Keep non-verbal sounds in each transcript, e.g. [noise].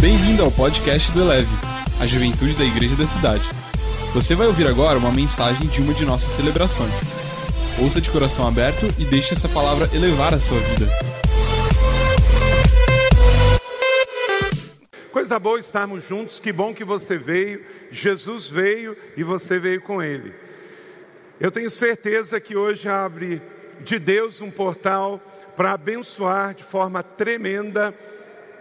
Bem-vindo ao podcast do Eleve, a juventude da igreja da cidade. Você vai ouvir agora uma mensagem de uma de nossas celebrações. Ouça de coração aberto e deixe essa palavra elevar a sua vida. Coisa boa estarmos juntos, que bom que você veio, Jesus veio e você veio com ele. Eu tenho certeza que hoje abre de Deus um portal para abençoar de forma tremenda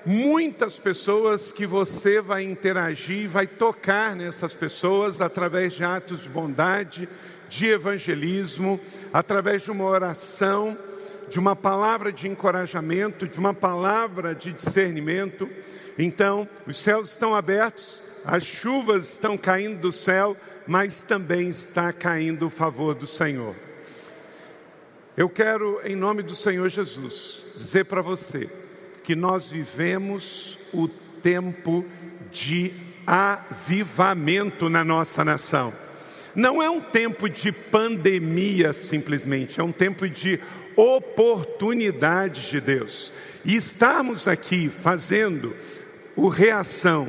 muitas pessoas que você vai interagir, vai tocar nessas pessoas através de atos de bondade, de evangelismo, através de uma oração, de uma palavra de encorajamento, de uma palavra de discernimento. Então, os céus estão abertos, as chuvas estão caindo do céu, mas também está caindo o favor do Senhor. Eu quero, em nome do Senhor Jesus, dizer para você que nós vivemos o tempo de avivamento na nossa nação. Não é um tempo de pandemia simplesmente, é um tempo de oportunidade de Deus. E estarmos aqui fazendo o reação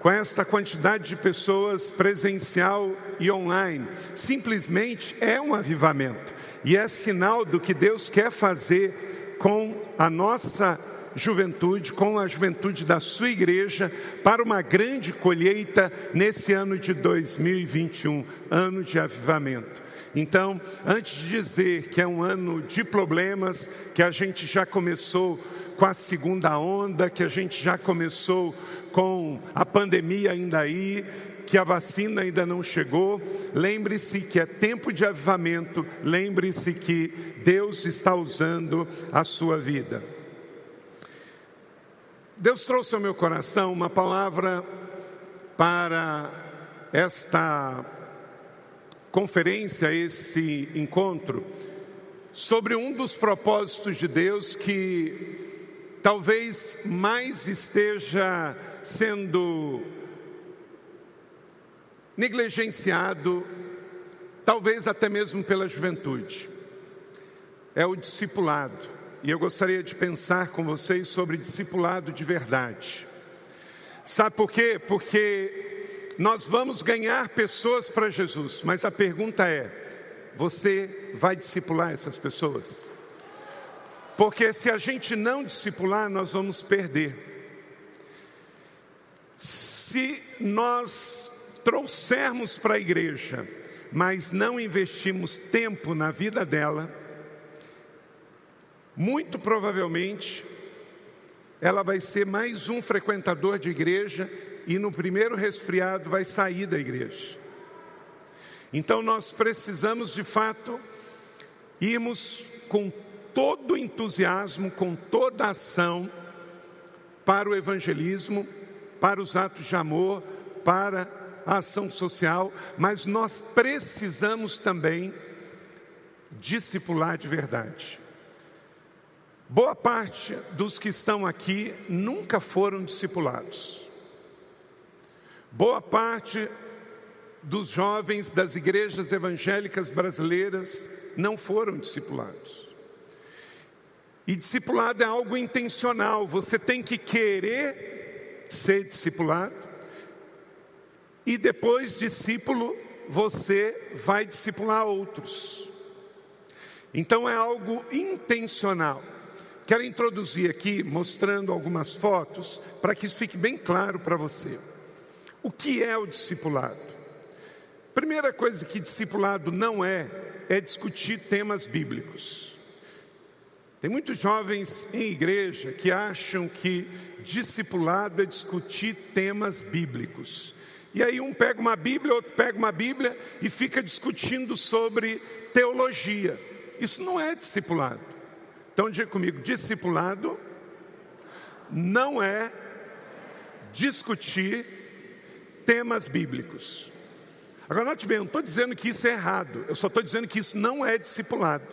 com esta quantidade de pessoas presencial e online, simplesmente é um avivamento. E é sinal do que Deus quer fazer com a nossa juventude, com a juventude da sua igreja, para uma grande colheita nesse ano de 2021, ano de avivamento. Então, antes de dizer que é um ano de problemas, que a gente já começou com a segunda onda, que a gente já começou com a pandemia ainda aí, que a vacina ainda não chegou, lembre-se que é tempo de avivamento, lembre-se que Deus está usando a sua vida. Deus trouxe ao meu coração uma palavra para esta conferência, esse encontro, sobre um dos propósitos de Deus que talvez mais esteja sendo negligenciado, talvez até mesmo pela juventude. É o discipulado. E eu gostaria de pensar com vocês sobre discipulado de verdade. Sabe por quê? Porque nós vamos ganhar pessoas para Jesus, mas a pergunta é: você vai discipular essas pessoas? Porque se a gente não discipular, nós vamos perder. Se nós trouxermos para a igreja, mas não investimos tempo na vida dela, muito provavelmente ela vai ser mais um frequentador de igreja e no primeiro resfriado vai sair da igreja. Então nós precisamos de fato irmos com todo entusiasmo, com toda ação para o evangelismo, para os atos de amor, para a ação social, mas nós precisamos também discipular de verdade. Boa parte dos que estão aqui nunca foram discipulados. Boa parte dos jovens das igrejas evangélicas brasileiras não foram discipulados. E discipulado é algo intencional, você tem que querer ser discipulado, e depois, discípulo, você vai discipular outros. Então é algo intencional. Quero introduzir aqui, mostrando algumas fotos, para que isso fique bem claro para você. O que é o discipulado? Primeira coisa que discipulado não é, é discutir temas bíblicos. Tem muitos jovens em igreja que acham que discipulado é discutir temas bíblicos. E aí um pega uma Bíblia, outro pega uma Bíblia e fica discutindo sobre teologia. Isso não é discipulado. Então diga comigo: discipulado não é discutir temas bíblicos. Agora, note bem, eu não estou dizendo que isso é errado, eu só estou dizendo que isso não é discipulado.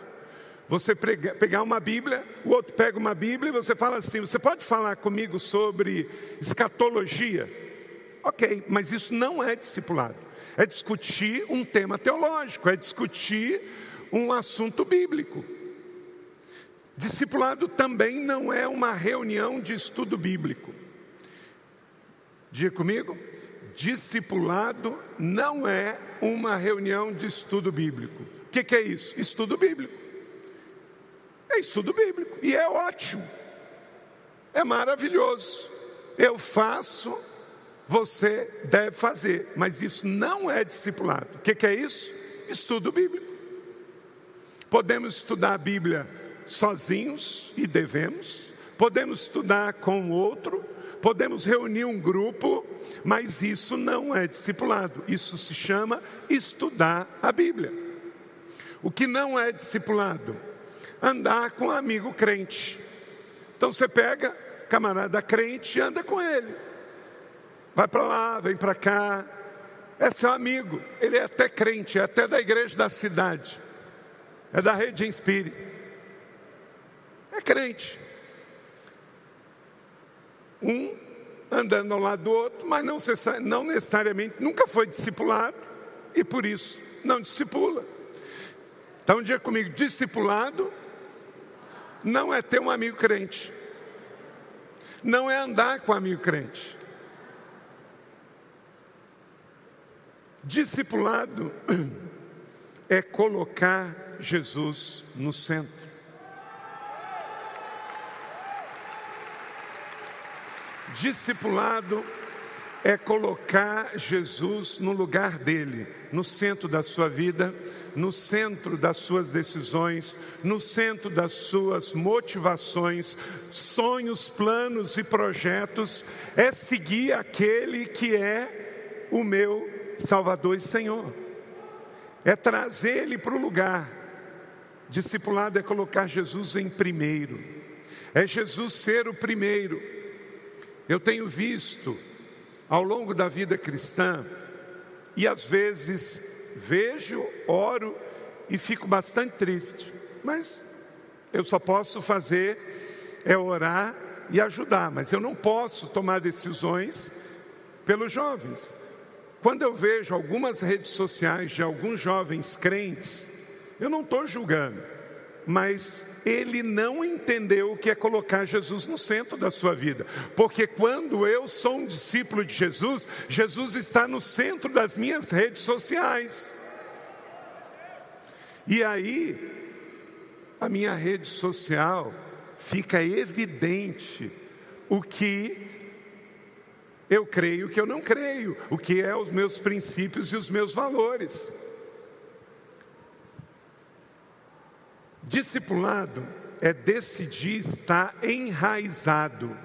Você pegar uma Bíblia, o outro pega uma Bíblia e você fala assim: você pode falar comigo sobre escatologia? Ok, mas isso não é discipulado. É discutir um tema teológico, é discutir um assunto bíblico. Discipulado também não é uma reunião de estudo bíblico. Diga comigo. Discipulado não é uma reunião de estudo bíblico. O que, que é isso? Estudo bíblico. É estudo bíblico. E é ótimo. É maravilhoso. Eu faço, você deve fazer. Mas isso não é discipulado. O que, que é isso? Estudo bíblico. Podemos estudar a Bíblia sozinhos e devemos. Podemos estudar com outro Podemos reunir um grupo, mas isso não é discipulado. Isso se chama estudar a Bíblia. O que não é discipulado? Andar com um amigo crente. Então você pega camarada crente e anda com ele. Vai para lá, vem para cá. É seu amigo. Ele é até crente, é até da igreja da cidade. É da rede Inspire. É crente um andando ao lado do outro, mas não, não necessariamente nunca foi discipulado e por isso não discipula. Então, dia comigo: discipulado não é ter um amigo crente, não é andar com um amigo crente. Discipulado [clears throat] é colocar Jesus no centro. Discipulado é colocar Jesus no lugar dele, no centro da sua vida, no centro das suas decisões, no centro das suas motivações, sonhos, planos e projetos, é seguir aquele que é o meu Salvador e Senhor, é trazer ele para o lugar. Discipulado é colocar Jesus em primeiro, é Jesus ser o primeiro eu tenho visto ao longo da vida cristã, e às vezes vejo, oro e fico bastante triste, mas eu só posso fazer é orar e ajudar, mas eu não posso tomar decisões pelos jovens. Quando eu vejo algumas redes sociais de alguns jovens crentes, eu não estou julgando, mas ele não entendeu o que é colocar Jesus no centro da sua vida. Porque quando eu sou um discípulo de Jesus, Jesus está no centro das minhas redes sociais. E aí, a minha rede social fica evidente o que eu creio, o que eu não creio, o que é os meus princípios e os meus valores. Discipulado é decidir estar enraizado,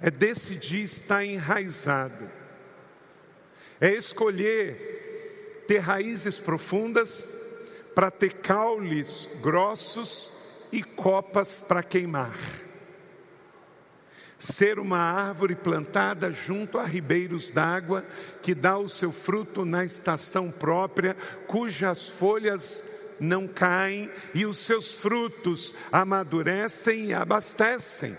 é decidir estar enraizado, é escolher ter raízes profundas para ter caules grossos e copas para queimar. Ser uma árvore plantada junto a ribeiros d'água, que dá o seu fruto na estação própria, cujas folhas não caem e os seus frutos amadurecem e abastecem.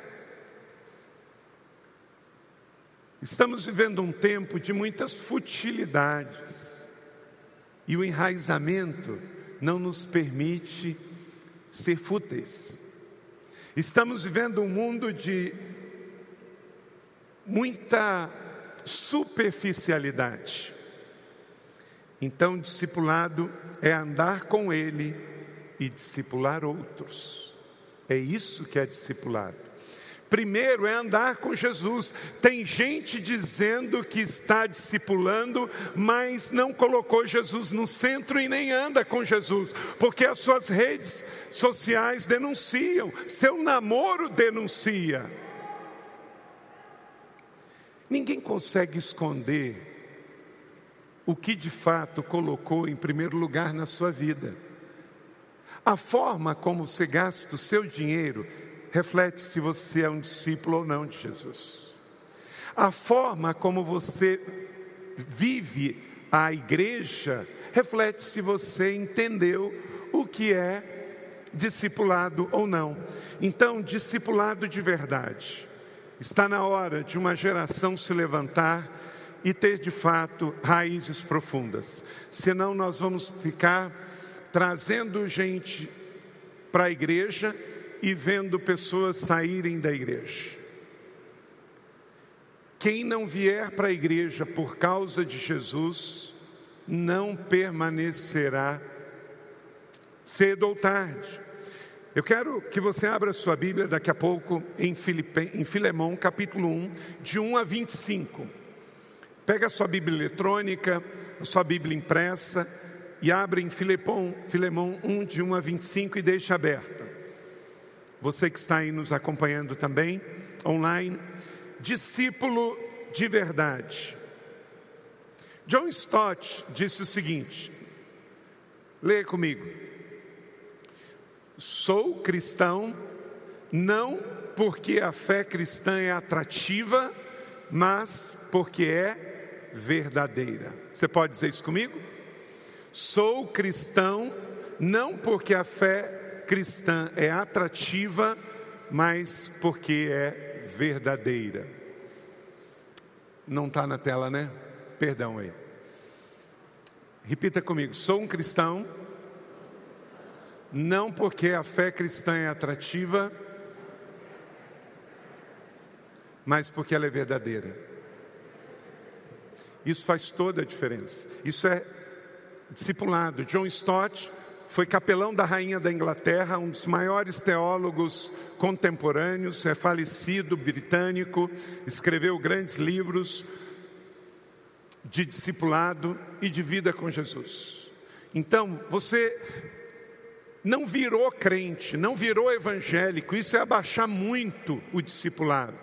Estamos vivendo um tempo de muitas futilidades e o enraizamento não nos permite ser fúteis. Estamos vivendo um mundo de muita superficialidade. Então, discipulado é andar com Ele e discipular outros. É isso que é discipulado. Primeiro é andar com Jesus. Tem gente dizendo que está discipulando, mas não colocou Jesus no centro e nem anda com Jesus, porque as suas redes sociais denunciam, seu namoro denuncia. Ninguém consegue esconder o que de fato colocou em primeiro lugar na sua vida. A forma como você gasta o seu dinheiro reflete se você é um discípulo ou não de Jesus. A forma como você vive a igreja reflete se você entendeu o que é discipulado ou não. Então, discipulado de verdade. Está na hora de uma geração se levantar e ter de fato raízes profundas. Senão nós vamos ficar trazendo gente para a igreja e vendo pessoas saírem da igreja. Quem não vier para a igreja por causa de Jesus, não permanecerá cedo ou tarde. Eu quero que você abra sua Bíblia daqui a pouco em, em Filemão, capítulo 1, de 1 a 25. Pega a sua Bíblia eletrônica, a sua Bíblia impressa e abre em Filemão, Filemão 1, de 1 a 25 e deixa aberta. Você que está aí nos acompanhando também, online, discípulo de verdade. John Stott disse o seguinte, leia comigo. Sou cristão não porque a fé cristã é atrativa, mas porque é verdadeira. Você pode dizer isso comigo? Sou cristão não porque a fé cristã é atrativa, mas porque é verdadeira. Não está na tela, né? Perdão aí. Repita comigo: sou um cristão não porque a fé cristã é atrativa, mas porque ela é verdadeira. Isso faz toda a diferença. Isso é discipulado. John Stott foi capelão da rainha da Inglaterra, um dos maiores teólogos contemporâneos, é falecido, britânico, escreveu grandes livros de discipulado e de vida com Jesus. Então, você não virou crente, não virou evangélico, isso é abaixar muito o discipulado.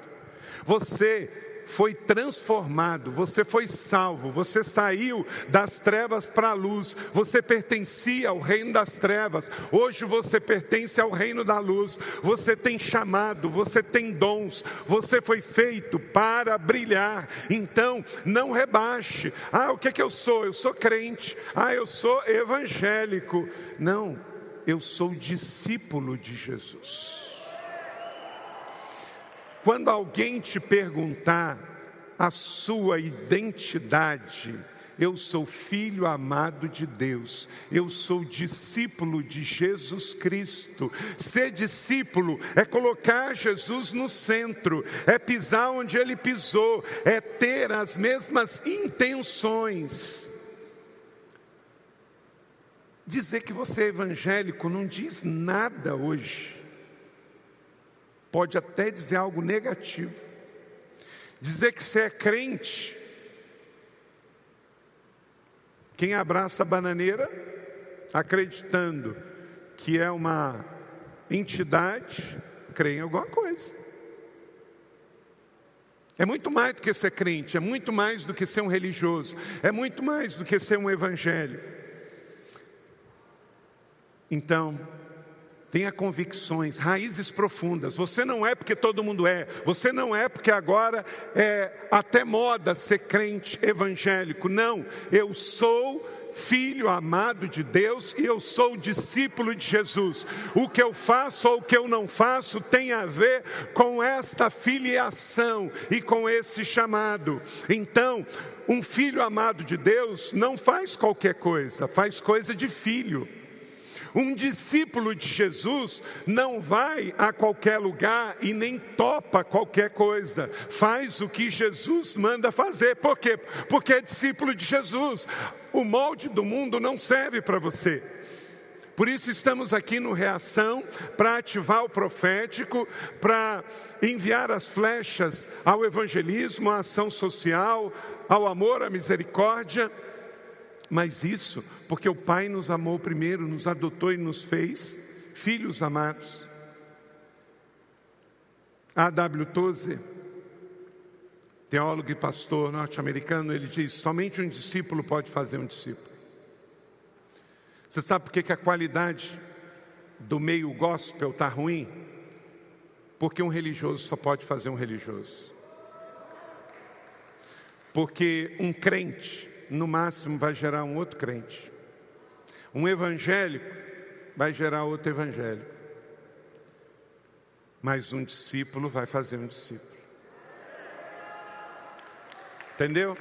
Você foi transformado, você foi salvo, você saiu das trevas para a luz, você pertencia ao reino das trevas, hoje você pertence ao reino da luz, você tem chamado, você tem dons, você foi feito para brilhar, então não rebaixe. Ah, o que é que eu sou? Eu sou crente, ah, eu sou evangélico. Não, eu sou discípulo de Jesus. Quando alguém te perguntar a sua identidade, eu sou filho amado de Deus, eu sou discípulo de Jesus Cristo. Ser discípulo é colocar Jesus no centro, é pisar onde ele pisou, é ter as mesmas intenções Dizer que você é evangélico não diz nada hoje. Pode até dizer algo negativo. Dizer que você é crente. Quem abraça a bananeira, acreditando que é uma entidade, crê em alguma coisa. É muito mais do que ser crente, é muito mais do que ser um religioso, é muito mais do que ser um evangélico. Então, tenha convicções, raízes profundas. Você não é porque todo mundo é, você não é porque agora é até moda ser crente evangélico. Não, eu sou filho amado de Deus e eu sou discípulo de Jesus. O que eu faço ou o que eu não faço tem a ver com esta filiação e com esse chamado. Então, um filho amado de Deus não faz qualquer coisa, faz coisa de filho. Um discípulo de Jesus não vai a qualquer lugar e nem topa qualquer coisa, faz o que Jesus manda fazer. Por quê? Porque é discípulo de Jesus. O molde do mundo não serve para você. Por isso estamos aqui no Reação para ativar o profético, para enviar as flechas ao evangelismo, à ação social, ao amor, à misericórdia mas isso porque o Pai nos amou primeiro, nos adotou e nos fez filhos amados. A.W. Tozer, teólogo e pastor norte-americano, ele diz: somente um discípulo pode fazer um discípulo. Você sabe por que, a qualidade do meio gospel está ruim? Porque um religioso só pode fazer um religioso. Porque um crente no máximo vai gerar um outro crente. Um evangélico vai gerar outro evangélico. Mas um discípulo vai fazer um discípulo. Entendeu?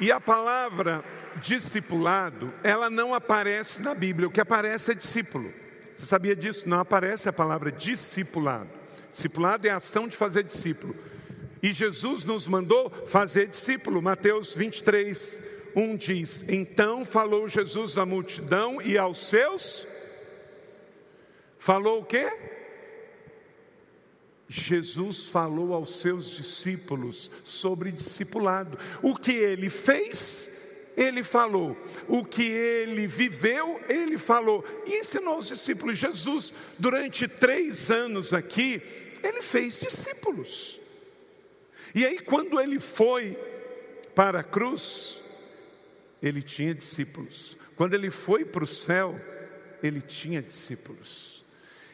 E a palavra discipulado, ela não aparece na Bíblia, o que aparece é discípulo. Você sabia disso? Não aparece a palavra discipulado. Discipulado é a ação de fazer discípulo. E Jesus nos mandou fazer discípulo. Mateus 23, 1 diz: Então falou Jesus à multidão e aos seus. Falou o quê? Jesus falou aos seus discípulos sobre discipulado. O que ele fez, ele falou. O que ele viveu, ele falou. E ensinou os discípulos. Jesus, durante três anos aqui, ele fez discípulos. E aí, quando ele foi para a cruz, ele tinha discípulos. Quando ele foi para o céu, ele tinha discípulos.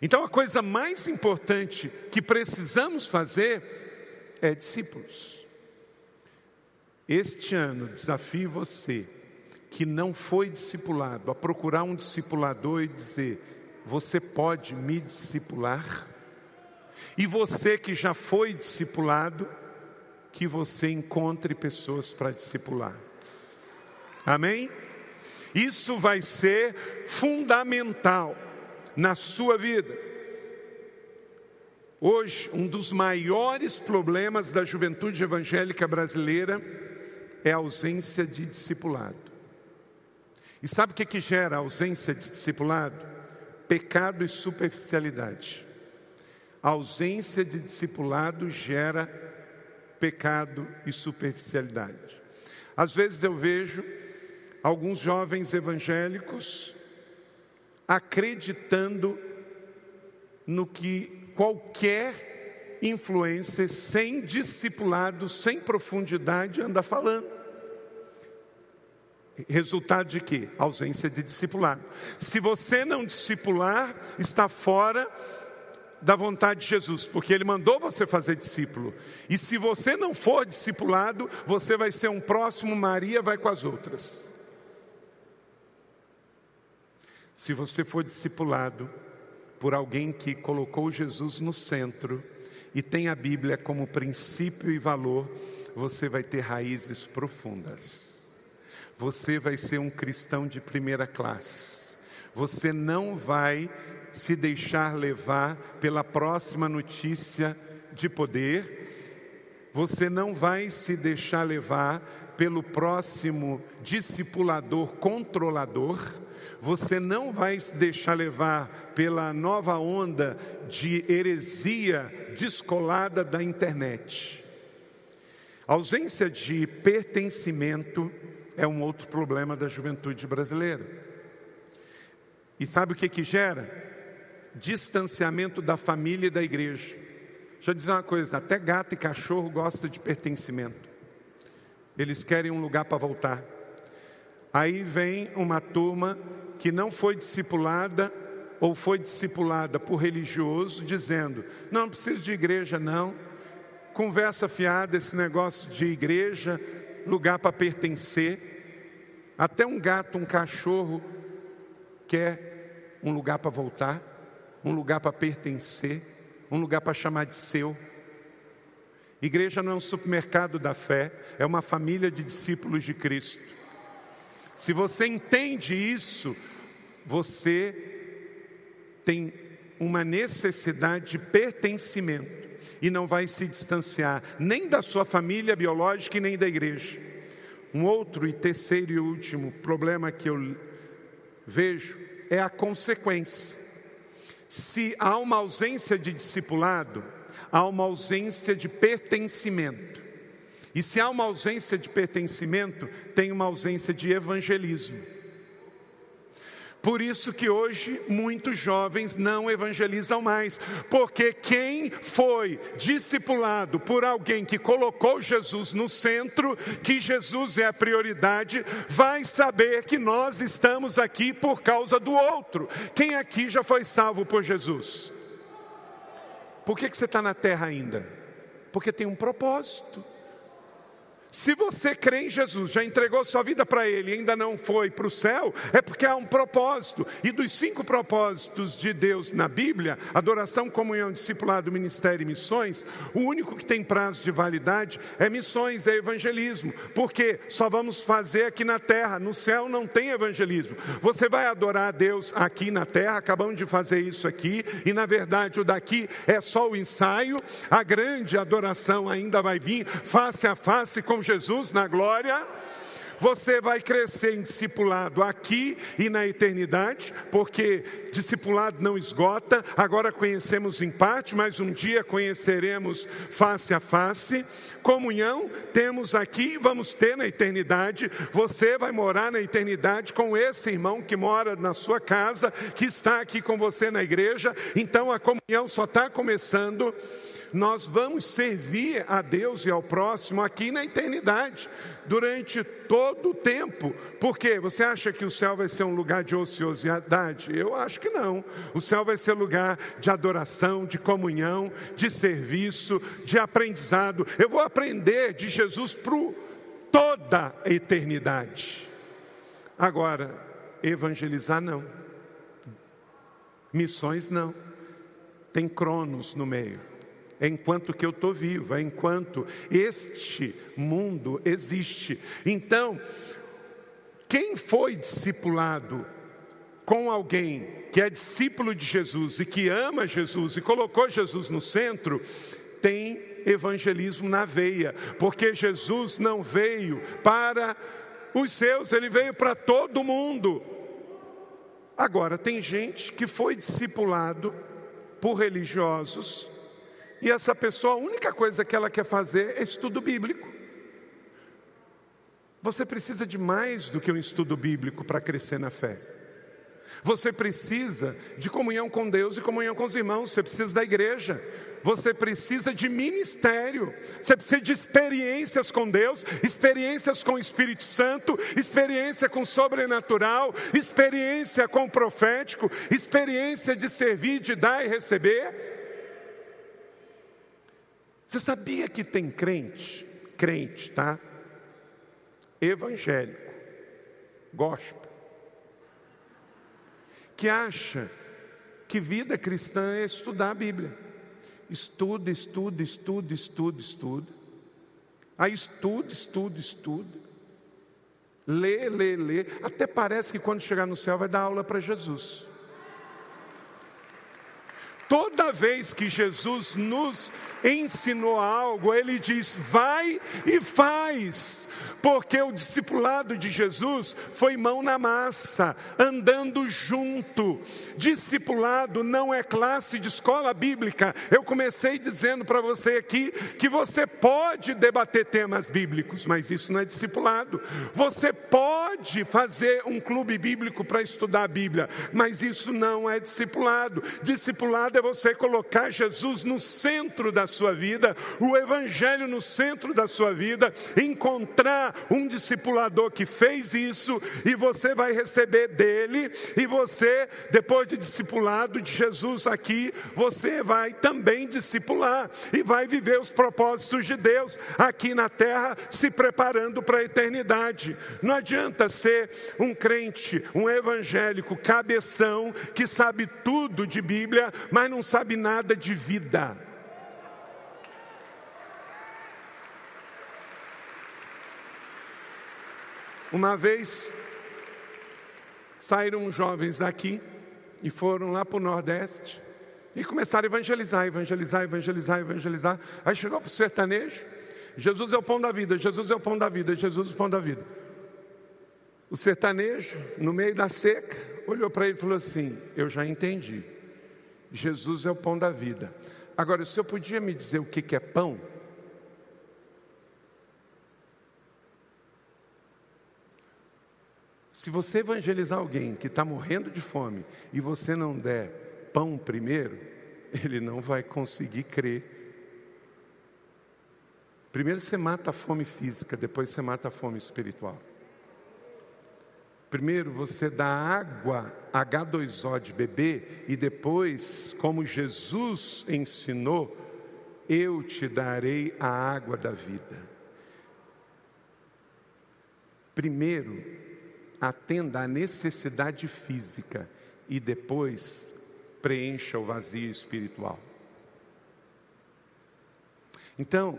Então, a coisa mais importante que precisamos fazer é discípulos. Este ano, desafio você que não foi discipulado a procurar um discipulador e dizer: Você pode me discipular? E você que já foi discipulado, que você encontre pessoas para discipular. Amém? Isso vai ser fundamental na sua vida. Hoje, um dos maiores problemas da juventude evangélica brasileira é a ausência de discipulado. E sabe o que, que gera a ausência de discipulado? Pecado e superficialidade. A ausência de discipulado gera pecado e superficialidade. Às vezes eu vejo alguns jovens evangélicos acreditando no que qualquer influência sem discipulado, sem profundidade anda falando. Resultado de quê? Ausência de discipulado. Se você não discipular, está fora da vontade de Jesus, porque Ele mandou você fazer discípulo. E se você não for discipulado, você vai ser um próximo Maria, vai com as outras. Se você for discipulado por alguém que colocou Jesus no centro e tem a Bíblia como princípio e valor, você vai ter raízes profundas. Você vai ser um cristão de primeira classe. Você não vai se deixar levar pela próxima notícia de poder, você não vai se deixar levar pelo próximo discipulador controlador, você não vai se deixar levar pela nova onda de heresia descolada da internet. A ausência de pertencimento é um outro problema da juventude brasileira. E sabe o que que gera? Distanciamento da família e da igreja. Deixa eu dizer uma coisa: até gato e cachorro gostam de pertencimento. Eles querem um lugar para voltar. Aí vem uma turma que não foi discipulada ou foi discipulada por religioso, dizendo: não, não preciso de igreja, não. Conversa fiada, esse negócio de igreja, lugar para pertencer. Até um gato, um cachorro quer um lugar para voltar um lugar para pertencer, um lugar para chamar de seu. Igreja não é um supermercado da fé, é uma família de discípulos de Cristo. Se você entende isso, você tem uma necessidade de pertencimento e não vai se distanciar nem da sua família biológica e nem da igreja. Um outro e terceiro e último problema que eu vejo é a consequência. Se há uma ausência de discipulado, há uma ausência de pertencimento. E se há uma ausência de pertencimento, tem uma ausência de evangelismo. Por isso que hoje muitos jovens não evangelizam mais, porque quem foi discipulado por alguém que colocou Jesus no centro, que Jesus é a prioridade, vai saber que nós estamos aqui por causa do outro. Quem aqui já foi salvo por Jesus? Por que, que você está na terra ainda? Porque tem um propósito. Se você crê em Jesus, já entregou sua vida para Ele e ainda não foi para o céu, é porque há um propósito. E dos cinco propósitos de Deus na Bíblia, adoração, comunhão, discipulado, ministério e missões, o único que tem prazo de validade é missões, é evangelismo. Porque só vamos fazer aqui na terra, no céu não tem evangelismo. Você vai adorar a Deus aqui na terra, acabamos de fazer isso aqui, e na verdade o daqui é só o ensaio, a grande adoração ainda vai vir face a face com com Jesus na glória, você vai crescer em discipulado aqui e na eternidade, porque discipulado não esgota, agora conhecemos em parte, mas um dia conheceremos face a face. Comunhão temos aqui e vamos ter na eternidade. Você vai morar na eternidade com esse irmão que mora na sua casa, que está aqui com você na igreja. Então a comunhão só está começando nós vamos servir a Deus e ao próximo aqui na eternidade, durante todo o tempo. Por quê? Você acha que o céu vai ser um lugar de ociosidade? Eu acho que não. O céu vai ser lugar de adoração, de comunhão, de serviço, de aprendizado. Eu vou aprender de Jesus para toda a eternidade. Agora, evangelizar não. Missões não. Tem cronos no meio é enquanto que eu estou vivo, é enquanto este mundo existe. Então, quem foi discipulado com alguém que é discípulo de Jesus e que ama Jesus e colocou Jesus no centro, tem evangelismo na veia, porque Jesus não veio para os seus, ele veio para todo mundo. Agora, tem gente que foi discipulado por religiosos, e essa pessoa, a única coisa que ela quer fazer é estudo bíblico. Você precisa de mais do que um estudo bíblico para crescer na fé. Você precisa de comunhão com Deus e comunhão com os irmãos, você precisa da igreja, você precisa de ministério, você precisa de experiências com Deus, experiências com o Espírito Santo, experiência com o sobrenatural, experiência com o profético, experiência de servir, de dar e receber. Você sabia que tem crente, crente, tá? Evangélico, gospel, que acha que vida cristã é estudar a Bíblia. Estuda, estuda, estuda, estuda, estuda. Aí estuda, estuda, estuda. Lê, lê, lê. Até parece que quando chegar no céu vai dar aula para Jesus. Toda vez que Jesus nos ensinou algo, ele diz: vai e faz porque o discipulado de Jesus foi mão na massa, andando junto. Discipulado não é classe de escola bíblica. Eu comecei dizendo para você aqui que você pode debater temas bíblicos, mas isso não é discipulado. Você pode fazer um clube bíblico para estudar a Bíblia, mas isso não é discipulado. Discipulado é você colocar Jesus no centro da sua vida, o Evangelho no centro da sua vida, encontrar um discipulador que fez isso, e você vai receber dele, e você, depois de discipulado de Jesus aqui, você vai também discipular e vai viver os propósitos de Deus aqui na terra, se preparando para a eternidade. Não adianta ser um crente, um evangélico cabeção que sabe tudo de Bíblia, mas não sabe nada de vida. Uma vez saíram jovens daqui e foram lá para o Nordeste e começaram a evangelizar, evangelizar, evangelizar, evangelizar. Aí chegou para o sertanejo: Jesus é o pão da vida, Jesus é o pão da vida, Jesus é o pão da vida. O sertanejo, no meio da seca, olhou para ele e falou assim: Eu já entendi. Jesus é o pão da vida. Agora, se eu podia me dizer o que é pão, Se você evangelizar alguém que está morrendo de fome e você não der pão primeiro, ele não vai conseguir crer. Primeiro você mata a fome física, depois você mata a fome espiritual. Primeiro você dá água H2O de beber e depois, como Jesus ensinou, eu te darei a água da vida. primeiro atenda à necessidade física e depois preencha o vazio espiritual. Então,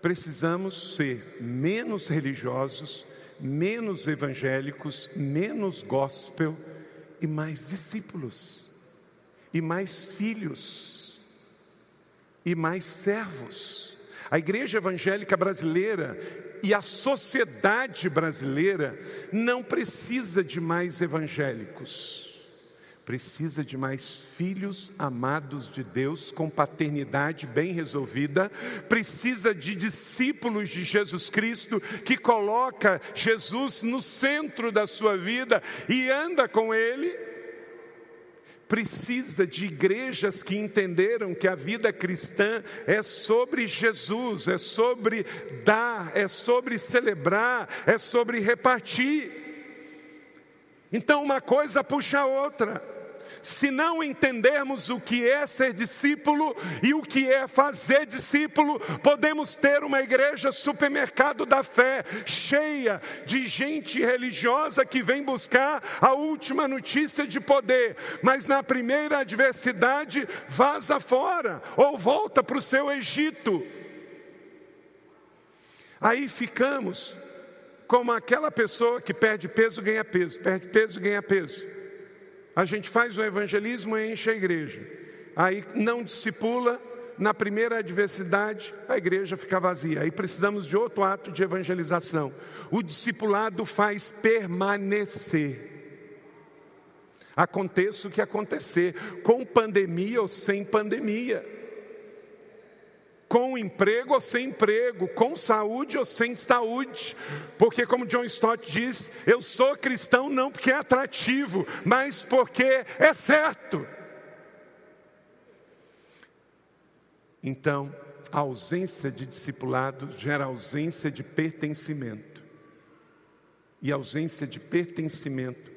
precisamos ser menos religiosos, menos evangélicos, menos gospel e mais discípulos, e mais filhos, e mais servos. A igreja evangélica brasileira e a sociedade brasileira não precisa de mais evangélicos precisa de mais filhos amados de Deus, com paternidade bem resolvida, precisa de discípulos de Jesus Cristo, que coloca Jesus no centro da sua vida e anda com Ele. Precisa de igrejas que entenderam que a vida cristã é sobre Jesus, é sobre dar, é sobre celebrar, é sobre repartir. Então uma coisa puxa a outra se não entendermos o que é ser discípulo e o que é fazer discípulo, podemos ter uma igreja supermercado da fé, cheia de gente religiosa que vem buscar a última notícia de poder, mas na primeira adversidade vaza fora ou volta para o seu Egito. Aí ficamos como aquela pessoa que perde peso, ganha peso, perde peso, ganha peso. A gente faz o evangelismo e enche a igreja. Aí não discipula, na primeira adversidade, a igreja fica vazia. Aí precisamos de outro ato de evangelização. O discipulado faz permanecer. Aconteça o que acontecer, com pandemia ou sem pandemia com emprego ou sem emprego, com saúde ou sem saúde, porque, como John Stott diz, eu sou cristão não porque é atrativo, mas porque é certo. Então, a ausência de discipulado gera ausência de pertencimento, e ausência de pertencimento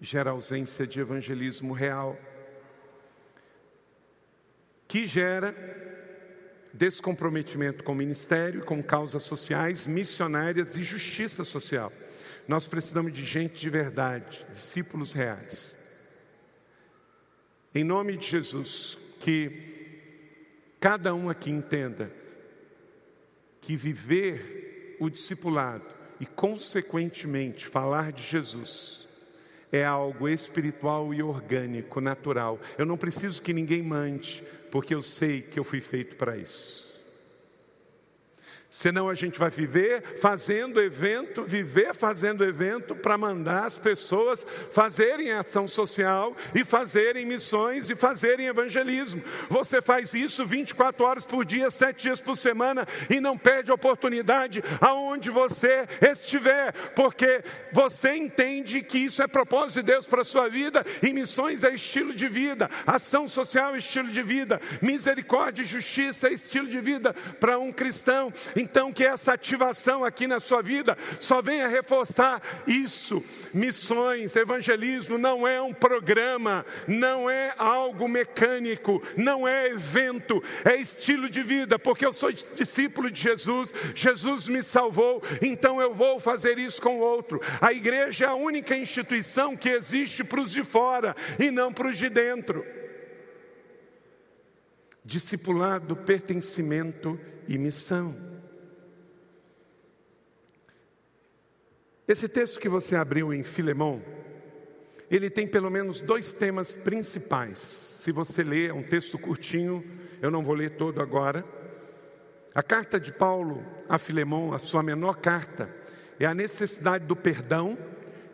gera ausência de evangelismo real, que gera descomprometimento com o ministério, com causas sociais, missionárias e justiça social. Nós precisamos de gente de verdade, discípulos reais. Em nome de Jesus, que cada um aqui entenda que viver o discipulado e, consequentemente, falar de Jesus é algo espiritual e orgânico, natural. Eu não preciso que ninguém mande, porque eu sei que eu fui feito para isso. Senão a gente vai viver fazendo evento, viver fazendo evento para mandar as pessoas fazerem ação social e fazerem missões e fazerem evangelismo. Você faz isso 24 horas por dia, sete dias por semana e não perde oportunidade aonde você estiver, porque você entende que isso é propósito de Deus para a sua vida e missões é estilo de vida, ação social é estilo de vida, misericórdia e justiça é estilo de vida para um cristão. Então, que essa ativação aqui na sua vida só venha reforçar isso. Missões, evangelismo não é um programa, não é algo mecânico, não é evento, é estilo de vida, porque eu sou discípulo de Jesus, Jesus me salvou, então eu vou fazer isso com o outro. A igreja é a única instituição que existe para os de fora e não para os de dentro. Discipulado, pertencimento e missão. Esse texto que você abriu em Filemão, ele tem pelo menos dois temas principais. Se você ler, é um texto curtinho, eu não vou ler todo agora. A carta de Paulo a Filemão, a sua menor carta, é a necessidade do perdão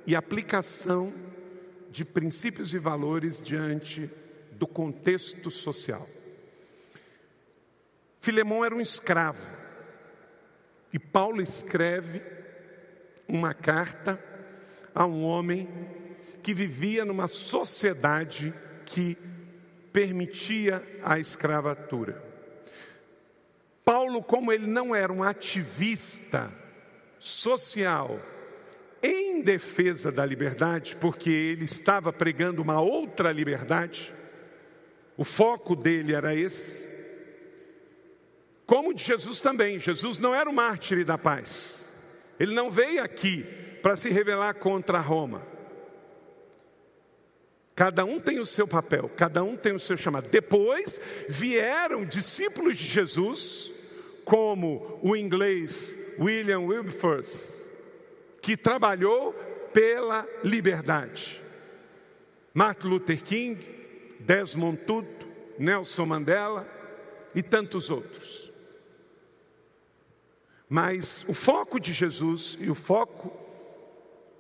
e aplicação de princípios e valores diante do contexto social. Filemão era um escravo e Paulo escreve uma carta a um homem que vivia numa sociedade que permitia a escravatura. Paulo, como ele não era um ativista social em defesa da liberdade, porque ele estava pregando uma outra liberdade, o foco dele era esse. Como de Jesus também, Jesus não era o mártir da paz. Ele não veio aqui para se revelar contra Roma. Cada um tem o seu papel, cada um tem o seu chamado. Depois vieram discípulos de Jesus, como o inglês William Wilberforce, que trabalhou pela liberdade. Martin Luther King, Desmond Tutu, Nelson Mandela e tantos outros. Mas o foco de Jesus e o foco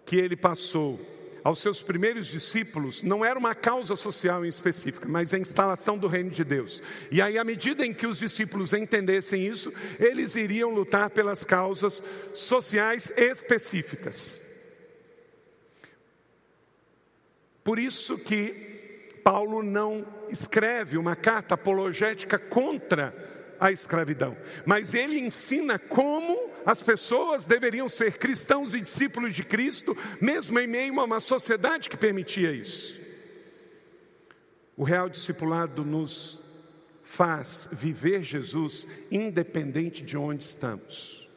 que ele passou aos seus primeiros discípulos não era uma causa social em específica, mas a instalação do reino de Deus. E aí, à medida em que os discípulos entendessem isso, eles iriam lutar pelas causas sociais específicas. Por isso que Paulo não escreve uma carta apologética contra a escravidão, mas ele ensina como as pessoas deveriam ser cristãos e discípulos de Cristo, mesmo em meio a uma sociedade que permitia isso. O real discipulado nos faz viver Jesus independente de onde estamos.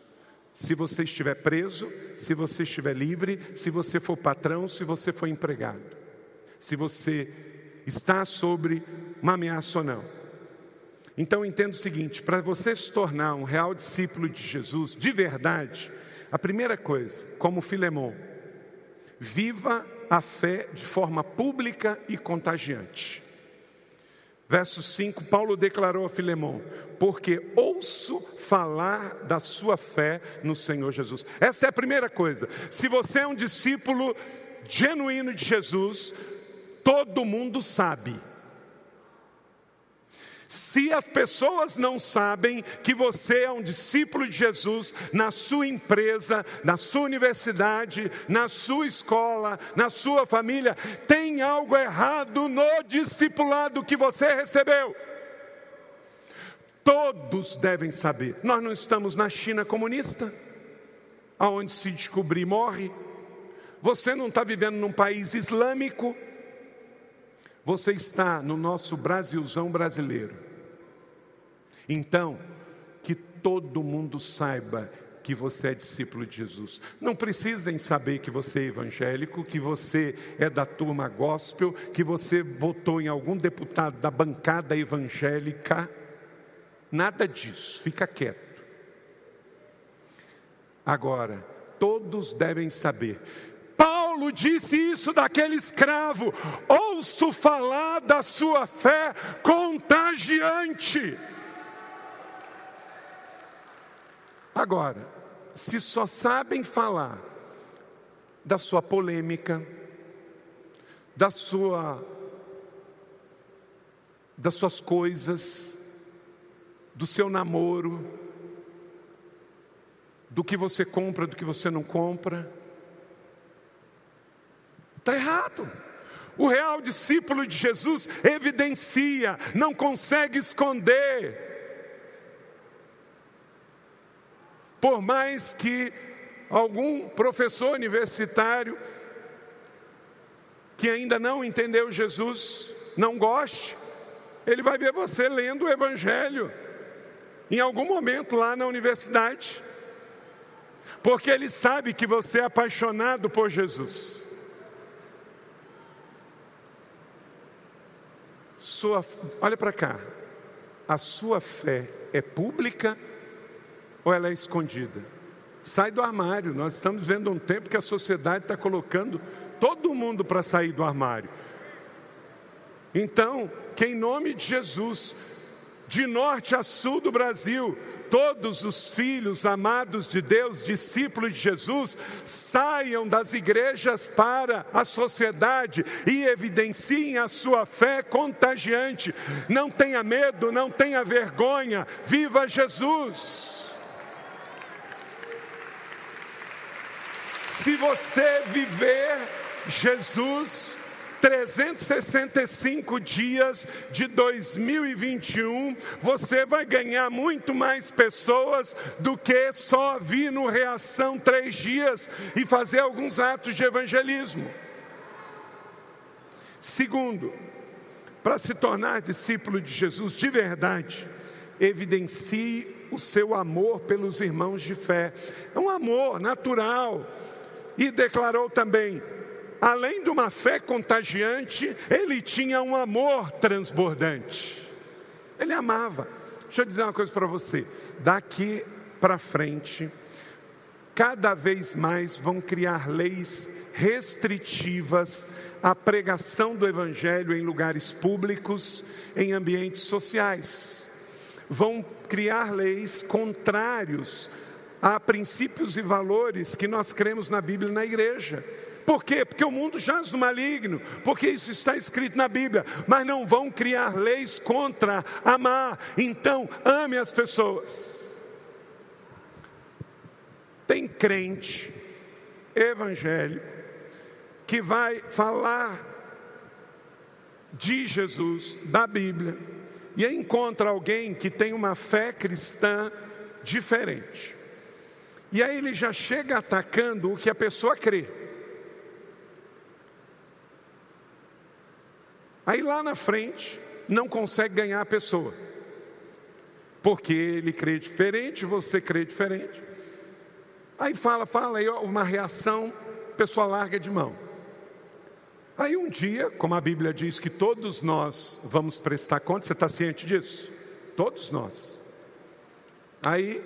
Se você estiver preso, se você estiver livre, se você for patrão, se você for empregado, se você está sobre uma ameaça ou não. Então entenda o seguinte: para você se tornar um real discípulo de Jesus, de verdade, a primeira coisa, como Filemão, viva a fé de forma pública e contagiante. Verso 5, Paulo declarou a Filemão: Porque ouço falar da sua fé no Senhor Jesus. Essa é a primeira coisa. Se você é um discípulo genuíno de Jesus, todo mundo sabe se as pessoas não sabem que você é um discípulo de Jesus na sua empresa, na sua universidade, na sua escola, na sua família, tem algo errado no discipulado que você recebeu. Todos devem saber. Nós não estamos na China comunista, aonde se descobrir morre. Você não está vivendo num país islâmico você está no nosso Brasilzão brasileiro. Então, que todo mundo saiba que você é discípulo de Jesus. Não precisem saber que você é evangélico, que você é da turma gospel, que você votou em algum deputado da bancada evangélica. Nada disso, fica quieto. Agora, todos devem saber Paulo disse isso daquele escravo: ouço falar da sua fé contagiante. Agora, se só sabem falar da sua polêmica, da sua das suas coisas, do seu namoro, do que você compra, do que você não compra, Está errado. O real discípulo de Jesus evidencia, não consegue esconder. Por mais que algum professor universitário que ainda não entendeu Jesus não goste, ele vai ver você lendo o Evangelho em algum momento lá na universidade, porque ele sabe que você é apaixonado por Jesus. Sua, olha para cá. A sua fé é pública ou ela é escondida? Sai do armário. Nós estamos vendo um tempo que a sociedade está colocando todo mundo para sair do armário. Então, que em nome de Jesus, de norte a sul do Brasil, todos os filhos amados de Deus, discípulos de Jesus, saiam das igrejas para a sociedade e evidenciem a sua fé contagiante. Não tenha medo, não tenha vergonha, viva Jesus. Se você viver Jesus, 365 dias de 2021, você vai ganhar muito mais pessoas do que só vir no Reação três dias e fazer alguns atos de evangelismo. Segundo, para se tornar discípulo de Jesus de verdade, evidencie o seu amor pelos irmãos de fé. É um amor natural. E declarou também: além de uma fé contagiante, ele tinha um amor transbordante. Ele amava. Deixa eu dizer uma coisa para você: daqui para frente, cada vez mais vão criar leis restritivas à pregação do Evangelho em lugares públicos, em ambientes sociais. Vão criar leis contrários a princípios e valores que nós cremos na Bíblia e na igreja. Por quê? Porque o mundo jaz no maligno, porque isso está escrito na Bíblia, mas não vão criar leis contra amar. Então, ame as pessoas. Tem crente evangélico que vai falar de Jesus, da Bíblia, e encontra alguém que tem uma fé cristã diferente. E aí ele já chega atacando o que a pessoa crê. Aí lá na frente não consegue ganhar a pessoa. Porque ele crê diferente, você crê diferente. Aí fala, fala, aí uma reação, a pessoa larga de mão. Aí um dia, como a Bíblia diz que todos nós vamos prestar conta, você está ciente disso? Todos nós. Aí,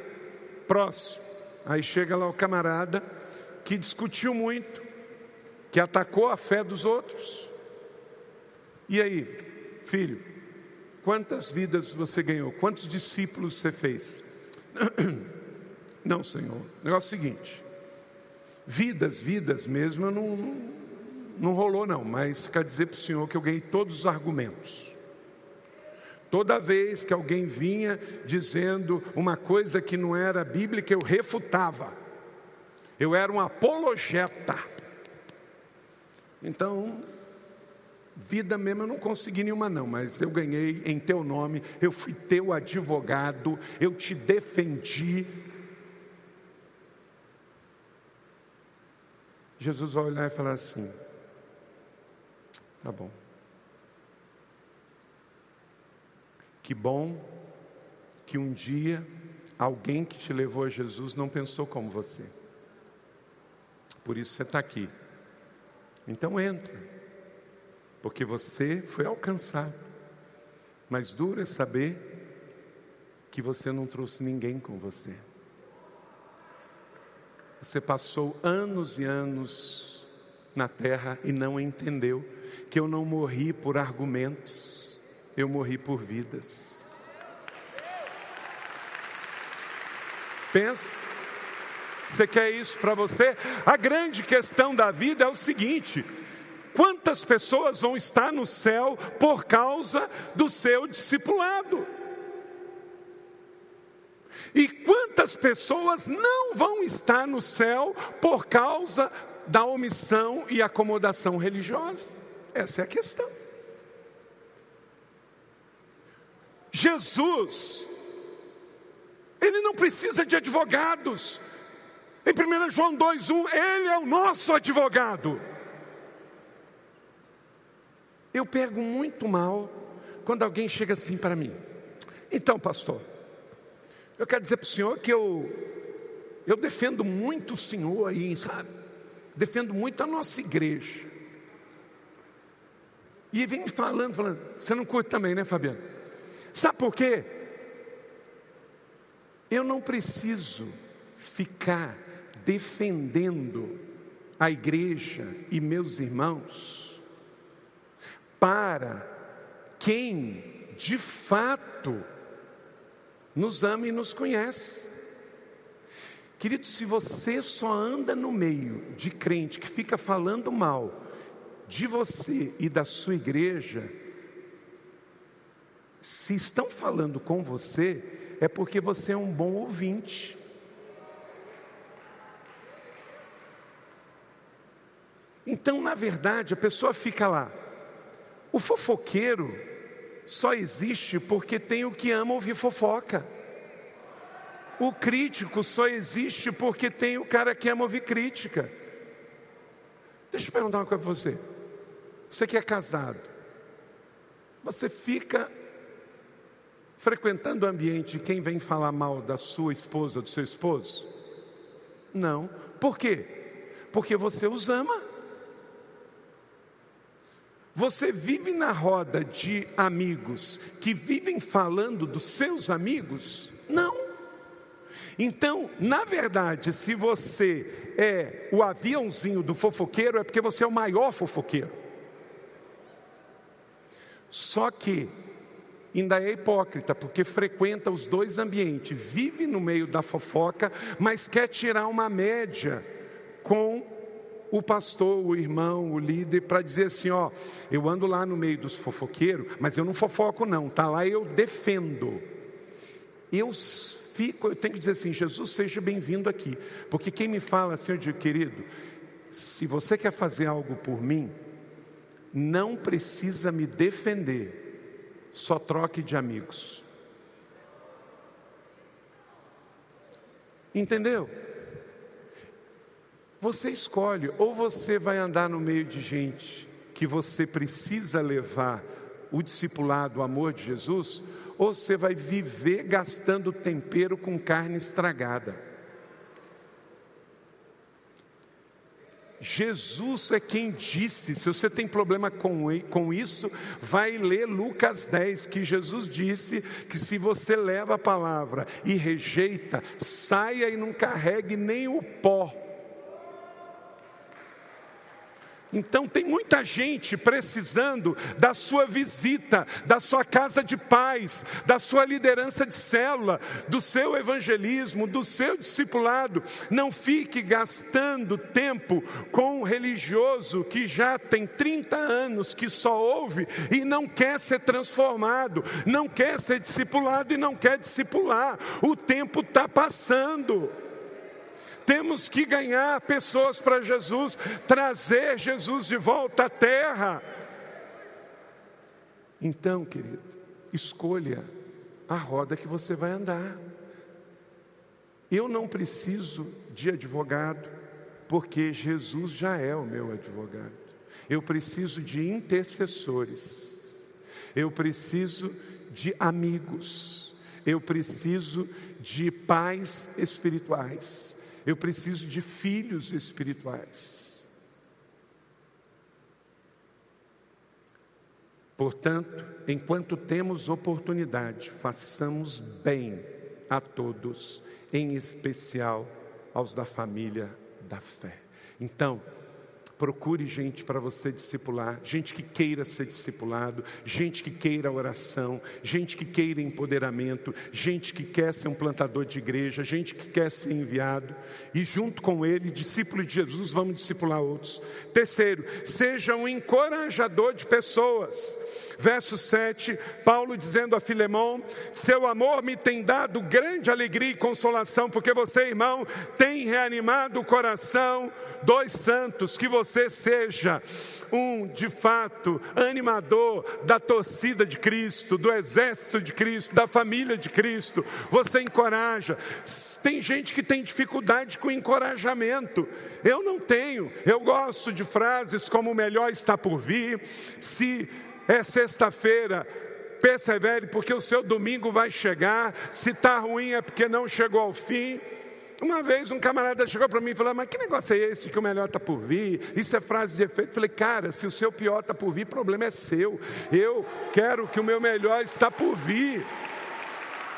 próximo, aí chega lá o camarada que discutiu muito, que atacou a fé dos outros. E aí, filho, quantas vidas você ganhou? Quantos discípulos você fez? [clears throat] Não, Senhor. O negócio é o seguinte: vidas, vidas mesmo, eu não, não rolou, não, mas quer dizer para o Senhor que eu ganhei todos os argumentos. Toda vez que alguém vinha dizendo uma coisa que não era bíblica, eu refutava. Eu era um apologeta. Então, Vida mesmo eu não consegui nenhuma, não, mas eu ganhei em teu nome, eu fui teu advogado, eu te defendi. Jesus vai olhar e falar assim: tá bom. Que bom que um dia alguém que te levou a Jesus não pensou como você. Por isso você está aqui. Então entra porque você foi alcançado. Mas duro é saber que você não trouxe ninguém com você. Você passou anos e anos na terra e não entendeu que eu não morri por argumentos, eu morri por vidas. Pensa, você quer isso para você? A grande questão da vida é o seguinte: Quantas pessoas vão estar no céu por causa do seu discipulado? E quantas pessoas não vão estar no céu por causa da omissão e acomodação religiosa? Essa é a questão. Jesus, ele não precisa de advogados. Em 1 João 2,1, ele é o nosso advogado. Eu pego muito mal quando alguém chega assim para mim. Então, pastor, eu quero dizer para o senhor que eu, eu defendo muito o senhor aí, sabe? Defendo muito a nossa igreja. E vem falando, falando, você não curte também, né, Fabiano? Sabe por quê? Eu não preciso ficar defendendo a igreja e meus irmãos para quem de fato nos ama e nos conhece. Querido, se você só anda no meio de crente que fica falando mal de você e da sua igreja, se estão falando com você, é porque você é um bom ouvinte. Então, na verdade, a pessoa fica lá, o fofoqueiro só existe porque tem o que ama ouvir fofoca. O crítico só existe porque tem o cara que ama ouvir crítica. Deixa eu perguntar uma coisa para você. Você que é casado, você fica frequentando o ambiente quem vem falar mal da sua esposa, do seu esposo? Não. Por quê? Porque você os ama. Você vive na roda de amigos que vivem falando dos seus amigos? Não. Então, na verdade, se você é o aviãozinho do fofoqueiro, é porque você é o maior fofoqueiro. Só que ainda é hipócrita, porque frequenta os dois ambientes, vive no meio da fofoca, mas quer tirar uma média com o pastor, o irmão, o líder, para dizer assim: ó, eu ando lá no meio dos fofoqueiros, mas eu não fofoco, não, tá lá eu defendo. Eu fico, eu tenho que dizer assim: Jesus, seja bem-vindo aqui, porque quem me fala assim, eu digo, querido, se você quer fazer algo por mim, não precisa me defender, só troque de amigos. Entendeu? Você escolhe, ou você vai andar no meio de gente que você precisa levar o discipulado, o amor de Jesus, ou você vai viver gastando tempero com carne estragada. Jesus é quem disse, se você tem problema com, com isso, vai ler Lucas 10, que Jesus disse que se você leva a palavra e rejeita, saia e não carregue nem o pó então tem muita gente precisando da sua visita, da sua casa de paz, da sua liderança de célula, do seu evangelismo, do seu discipulado. Não fique gastando tempo com um religioso que já tem 30 anos, que só ouve e não quer ser transformado, não quer ser discipulado e não quer discipular. O tempo está passando. Temos que ganhar pessoas para Jesus, trazer Jesus de volta à terra. Então, querido, escolha a roda que você vai andar. Eu não preciso de advogado, porque Jesus já é o meu advogado. Eu preciso de intercessores. Eu preciso de amigos. Eu preciso de pais espirituais. Eu preciso de filhos espirituais. Portanto, enquanto temos oportunidade, façamos bem a todos, em especial aos da família da fé. Então, Procure gente para você discipular, gente que queira ser discipulado, gente que queira oração, gente que queira empoderamento, gente que quer ser um plantador de igreja, gente que quer ser enviado, e junto com ele, discípulo de Jesus, vamos discipular outros. Terceiro, seja um encorajador de pessoas. Verso 7, Paulo dizendo a Filemão: Seu amor me tem dado grande alegria e consolação, porque você, irmão, tem reanimado o coração dois santos, que você seja um, de fato, animador da torcida de Cristo, do exército de Cristo, da família de Cristo. Você encoraja. Tem gente que tem dificuldade com encorajamento. Eu não tenho. Eu gosto de frases como o melhor está por vir. Se é sexta-feira, persevere, porque o seu domingo vai chegar. Se está ruim é porque não chegou ao fim. Uma vez um camarada chegou para mim e falou: Mas que negócio é esse que o melhor está por vir? Isso é frase de efeito. Falei: Cara, se o seu pior está por vir, o problema é seu. Eu quero que o meu melhor está por vir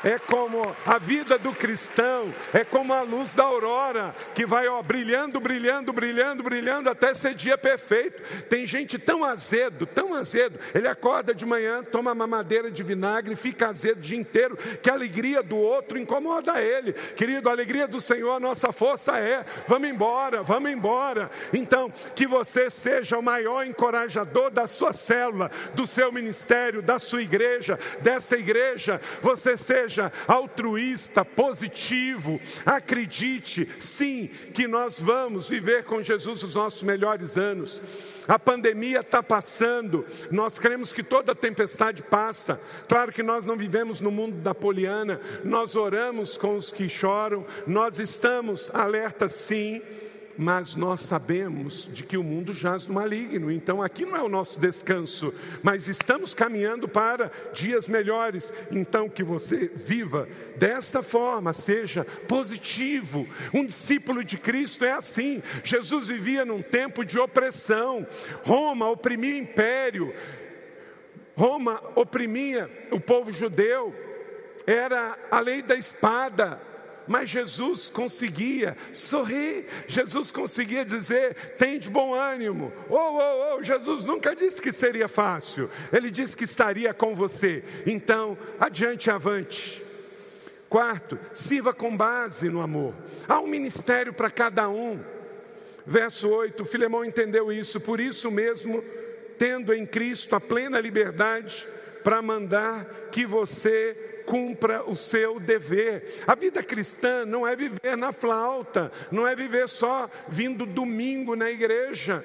é como a vida do cristão, é como a luz da aurora, que vai ó, brilhando, brilhando, brilhando, brilhando até ser dia perfeito. Tem gente tão azedo, tão azedo, ele acorda de manhã, toma mamadeira de vinagre, fica azedo o dia inteiro, que a alegria do outro incomoda ele. Querido, a alegria do Senhor, a nossa força é: vamos embora, vamos embora. Então, que você seja o maior encorajador da sua célula, do seu ministério, da sua igreja, dessa igreja, você seja seja altruísta, positivo. Acredite, sim, que nós vamos viver com Jesus os nossos melhores anos. A pandemia está passando, nós cremos que toda tempestade passa. Claro que nós não vivemos no mundo da poliana, nós oramos com os que choram, nós estamos alertas sim, mas nós sabemos de que o mundo jaz no maligno, então aqui não é o nosso descanso, mas estamos caminhando para dias melhores. Então, que você viva desta forma, seja positivo. Um discípulo de Cristo é assim. Jesus vivia num tempo de opressão, Roma oprimia o império, Roma oprimia o povo judeu, era a lei da espada mas Jesus conseguia sorrir, Jesus conseguia dizer: tem de bom ânimo. Oh, oh, oh, Jesus nunca disse que seria fácil, ele disse que estaria com você. Então, adiante, avante. Quarto, sirva com base no amor. Há um ministério para cada um. Verso 8: Filemão entendeu isso, por isso mesmo, tendo em Cristo a plena liberdade para mandar que você cumpra o seu dever. A vida cristã não é viver na flauta, não é viver só vindo domingo na igreja.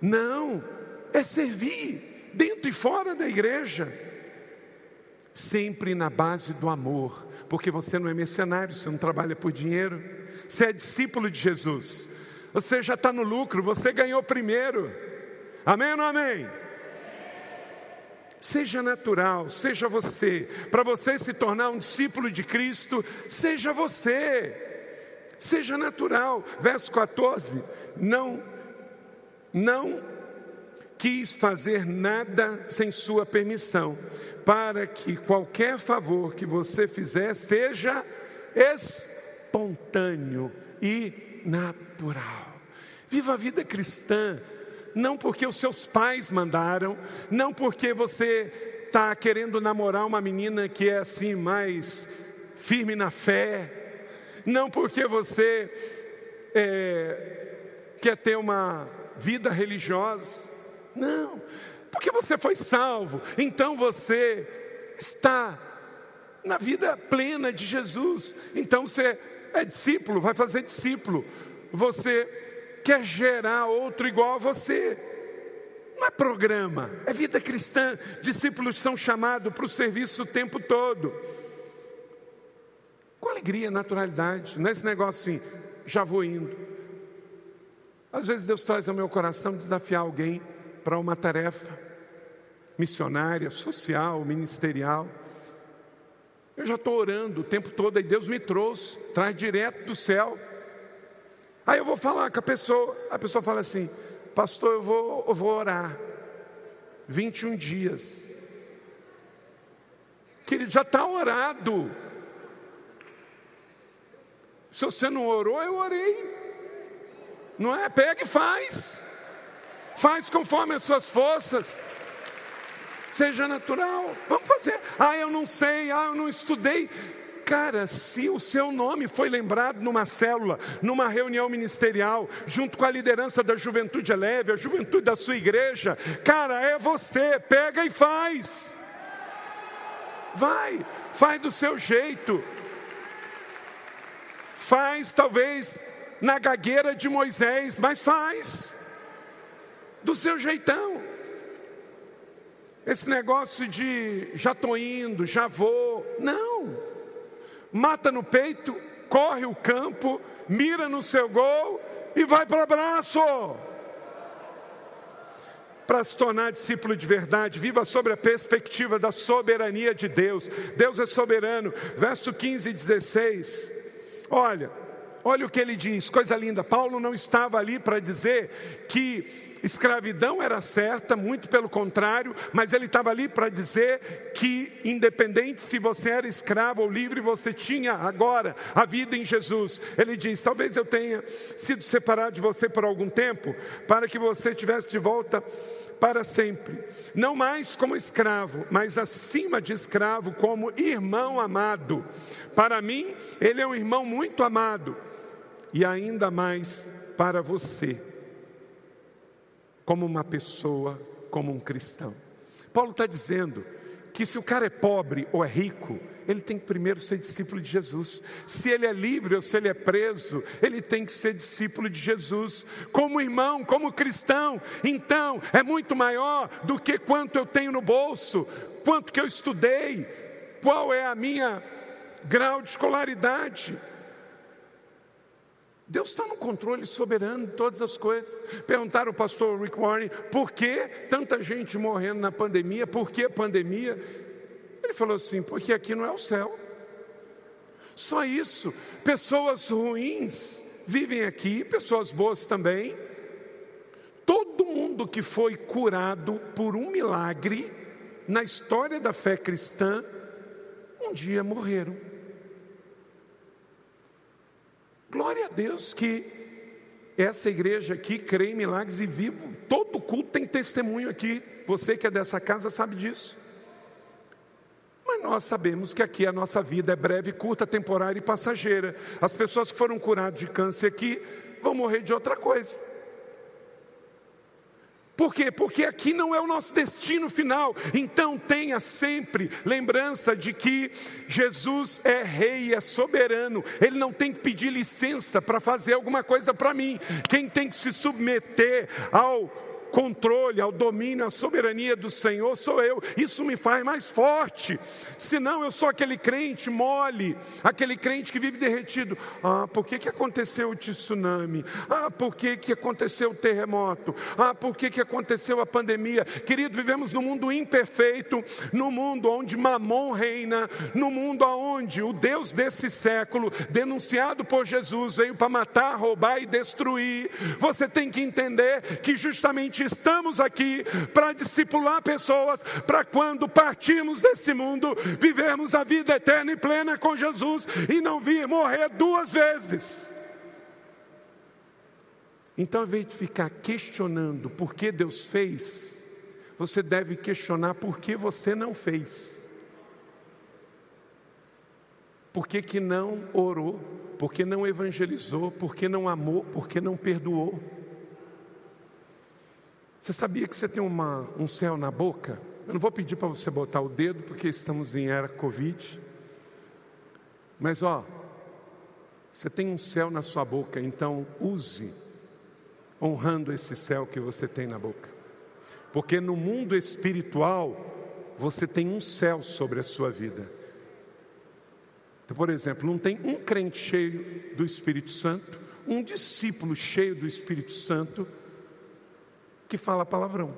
Não, é servir dentro e fora da igreja. Sempre na base do amor, porque você não é mercenário, você não trabalha por dinheiro, você é discípulo de Jesus, você já está no lucro, você ganhou primeiro. Amém ou não amém? Seja natural, seja você. Para você se tornar um discípulo de Cristo, seja você. Seja natural. Verso 14: Não, não quis fazer nada sem sua permissão, para que qualquer favor que você fizer seja espontâneo e natural. Viva a vida cristã não porque os seus pais mandaram, não porque você está querendo namorar uma menina que é assim mais firme na fé, não porque você é, quer ter uma vida religiosa, não, porque você foi salvo, então você está na vida plena de Jesus, então você é discípulo, vai fazer discípulo, você quer gerar outro igual a você. Não é programa, é vida cristã. Discípulos são chamados para o serviço o tempo todo. Com alegria, naturalidade, não é esse negócio assim, já vou indo. Às vezes Deus traz ao meu coração desafiar alguém para uma tarefa missionária, social, ministerial. Eu já estou orando o tempo todo, e Deus me trouxe, traz direto do céu. Aí eu vou falar com a pessoa, a pessoa fala assim: Pastor, eu vou, eu vou orar. 21 dias. Querido, já está orado. Se você não orou, eu orei. Não é? Pega e faz. Faz conforme as suas forças. Seja natural. Vamos fazer. Ah, eu não sei. Ah, eu não estudei. Cara, se o seu nome foi lembrado numa célula, numa reunião ministerial, junto com a liderança da juventude leve, a juventude da sua igreja, cara, é você, pega e faz. Vai, faz do seu jeito. Faz talvez na gagueira de Moisés, mas faz do seu jeitão. Esse negócio de já estou indo, já vou, não mata no peito, corre o campo, mira no seu gol e vai para o abraço. Para se tornar discípulo de verdade, viva sobre a perspectiva da soberania de Deus. Deus é soberano. Verso 15 e 16. Olha, olha o que ele diz, coisa linda. Paulo não estava ali para dizer que escravidão era certa, muito pelo contrário, mas ele estava ali para dizer que, independente se você era escravo ou livre, você tinha agora a vida em Jesus. Ele diz: talvez eu tenha sido separado de você por algum tempo, para que você tivesse de volta para sempre, não mais como escravo, mas acima de escravo, como irmão amado. Para mim, ele é um irmão muito amado, e ainda mais para você como uma pessoa, como um cristão. Paulo está dizendo que se o cara é pobre ou é rico, ele tem que primeiro ser discípulo de Jesus. Se ele é livre ou se ele é preso, ele tem que ser discípulo de Jesus. Como irmão, como cristão, então é muito maior do que quanto eu tenho no bolso, quanto que eu estudei, qual é a minha grau de escolaridade. Deus está no controle soberano de todas as coisas. Perguntaram ao pastor Rick Warren por que tanta gente morrendo na pandemia, por que pandemia? Ele falou assim: porque aqui não é o céu. Só isso. Pessoas ruins vivem aqui, pessoas boas também. Todo mundo que foi curado por um milagre na história da fé cristã, um dia morreram. Glória a Deus que essa igreja aqui crê em milagres e vivo. Todo culto tem testemunho aqui. Você que é dessa casa sabe disso. Mas nós sabemos que aqui a nossa vida é breve, curta, temporária e passageira. As pessoas que foram curadas de câncer aqui vão morrer de outra coisa. Por quê? Porque aqui não é o nosso destino final. Então tenha sempre lembrança de que Jesus é rei, é soberano. Ele não tem que pedir licença para fazer alguma coisa para mim. Quem tem que se submeter ao controle, ao domínio, à soberania do Senhor sou eu. Isso me faz mais forte. Senão eu sou aquele crente mole, aquele crente que vive derretido. Ah, por que, que aconteceu o tsunami? Ah, por que, que aconteceu o terremoto? Ah, por que, que aconteceu a pandemia? Querido, vivemos num mundo imperfeito, num mundo onde Mamon reina, no mundo onde o Deus desse século, denunciado por Jesus, veio para matar, roubar e destruir. Você tem que entender que justamente estamos aqui para discipular pessoas, para quando partirmos desse mundo, vivermos a vida eterna e plena com Jesus e não vir morrer duas vezes. Então, ao invés de ficar questionando por que Deus fez, você deve questionar por que você não fez. Por que, que não orou? Por que não evangelizou? Por que não amou? Por que não perdoou? Você sabia que você tem uma, um céu na boca? Eu não vou pedir para você botar o dedo, porque estamos em era Covid. Mas ó, você tem um céu na sua boca, então use, honrando esse céu que você tem na boca. Porque no mundo espiritual, você tem um céu sobre a sua vida. Então, por exemplo, não tem um crente cheio do Espírito Santo, um discípulo cheio do Espírito Santo que fala palavrão.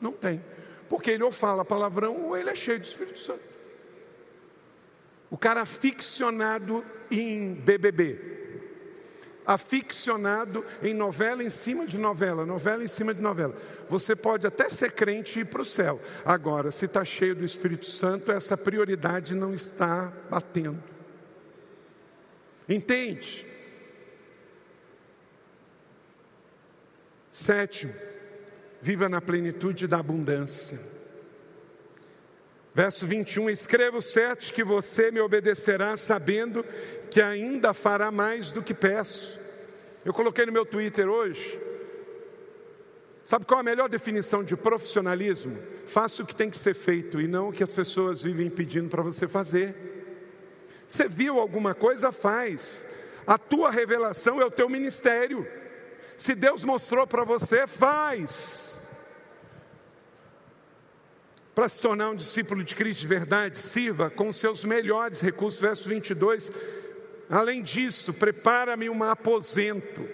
Não tem. Porque ele ou fala palavrão ou ele é cheio do Espírito Santo. O cara aficionado em BBB, aficionado em novela em cima de novela, novela em cima de novela. Você pode até ser crente e ir para o céu. Agora, se está cheio do Espírito Santo, essa prioridade não está batendo. Entende? Sétimo, viva na plenitude da abundância. Verso 21: Escreva o sete que você me obedecerá, sabendo que ainda fará mais do que peço. Eu coloquei no meu Twitter hoje. Sabe qual a melhor definição de profissionalismo? Faça o que tem que ser feito e não o que as pessoas vivem pedindo para você fazer. Você viu alguma coisa, faz. A tua revelação é o teu ministério. Se Deus mostrou para você, faz. Para se tornar um discípulo de Cristo de verdade, sirva com seus melhores recursos. Verso 22. Além disso, prepara-me um aposento.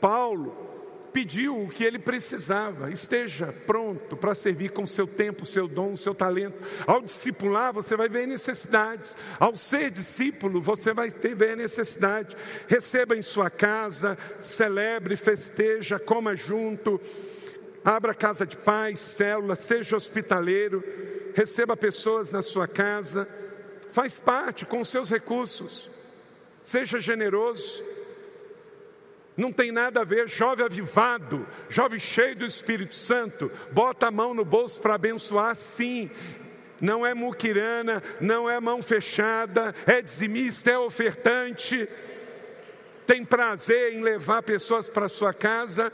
Paulo pediu o que ele precisava, esteja pronto para servir com seu tempo, seu dom, seu talento. Ao discipular, você vai ver necessidades. Ao ser discípulo, você vai ter ver necessidade. Receba em sua casa, celebre, festeja, coma junto. Abra casa de paz, célula, seja hospitaleiro, receba pessoas na sua casa, faz parte com os seus recursos, seja generoso, não tem nada a ver, jovem avivado, jovem cheio do Espírito Santo, bota a mão no bolso para abençoar, sim. Não é muquirana, não é mão fechada, é dizimista, é ofertante. Tem prazer em levar pessoas para sua casa.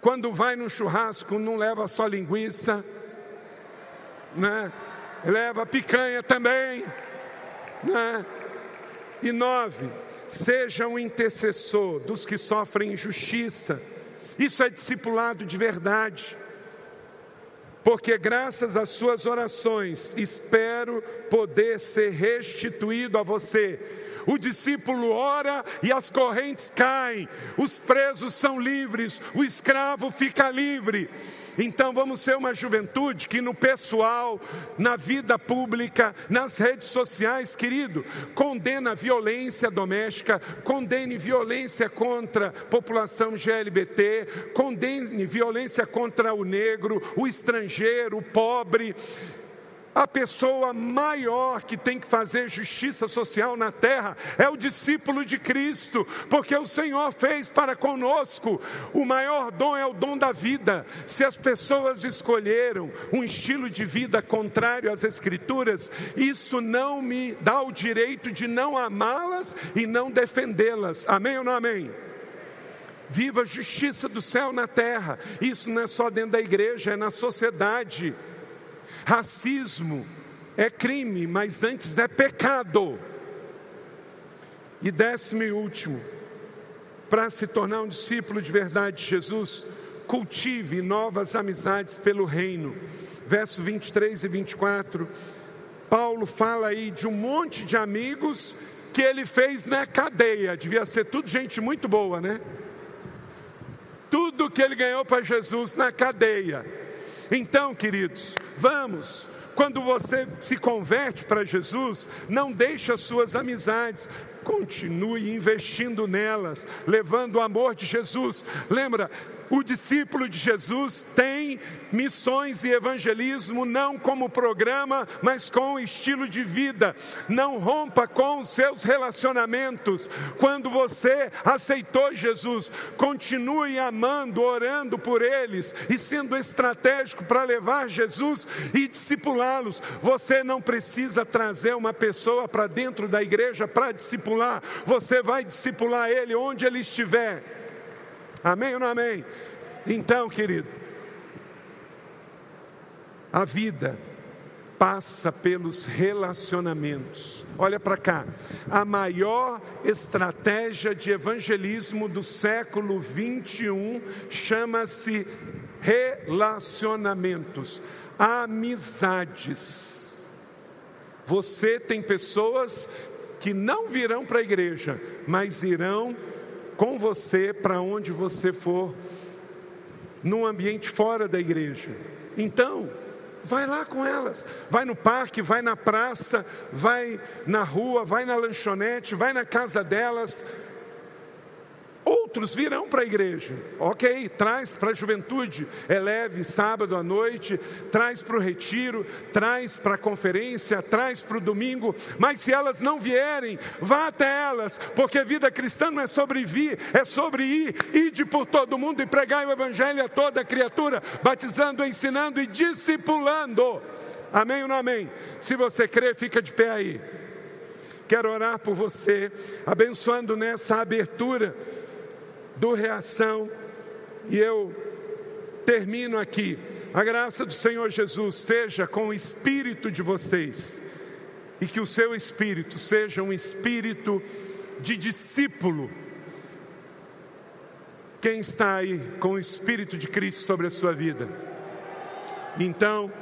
Quando vai no churrasco, não leva só linguiça, né? leva picanha também. Né? E nove, Seja um intercessor dos que sofrem injustiça. Isso é discipulado de verdade. Porque graças às suas orações espero poder ser restituído a você. O discípulo ora e as correntes caem, os presos são livres, o escravo fica livre. Então vamos ser uma juventude que no pessoal, na vida pública, nas redes sociais, querido, condena a violência doméstica, condene violência contra a população GLBT, condene violência contra o negro, o estrangeiro, o pobre. A pessoa maior que tem que fazer justiça social na terra é o discípulo de Cristo, porque o Senhor fez para conosco. O maior dom é o dom da vida. Se as pessoas escolheram um estilo de vida contrário às Escrituras, isso não me dá o direito de não amá-las e não defendê-las. Amém ou não amém? Viva a justiça do céu na terra. Isso não é só dentro da igreja, é na sociedade. Racismo é crime, mas antes é pecado. E décimo e último, para se tornar um discípulo de verdade de Jesus, cultive novas amizades pelo reino. Verso 23 e 24, Paulo fala aí de um monte de amigos que ele fez na cadeia, devia ser tudo gente muito boa, né? Tudo que ele ganhou para Jesus na cadeia. Então, queridos, vamos. Quando você se converte para Jesus, não deixe as suas amizades, continue investindo nelas, levando o amor de Jesus. Lembra, o discípulo de Jesus tem missões e evangelismo não como programa, mas com estilo de vida. Não rompa com os seus relacionamentos. Quando você aceitou Jesus, continue amando, orando por eles e sendo estratégico para levar Jesus e discipulá-los. Você não precisa trazer uma pessoa para dentro da igreja para discipular. Você vai discipular ele onde ele estiver. Amém ou não amém? Então, querido, a vida passa pelos relacionamentos. Olha para cá, a maior estratégia de evangelismo do século 21 chama-se relacionamentos, amizades. Você tem pessoas que não virão para a igreja, mas irão com você para onde você for, num ambiente fora da igreja. Então, vai lá com elas, vai no parque, vai na praça, vai na rua, vai na lanchonete, vai na casa delas, Outros virão para a igreja, ok, traz para a juventude, eleve sábado à noite, traz para o retiro, traz para a conferência, traz para o domingo, mas se elas não vierem, vá até elas, porque vida cristã não é sobre vir, é sobre ir, ide por todo mundo e pregar o evangelho a toda criatura, batizando, ensinando e discipulando. Amém ou não amém? Se você crê, fica de pé aí. Quero orar por você, abençoando nessa abertura do reação. E eu termino aqui. A graça do Senhor Jesus seja com o espírito de vocês. E que o seu espírito seja um espírito de discípulo. Quem está aí com o espírito de Cristo sobre a sua vida? Então,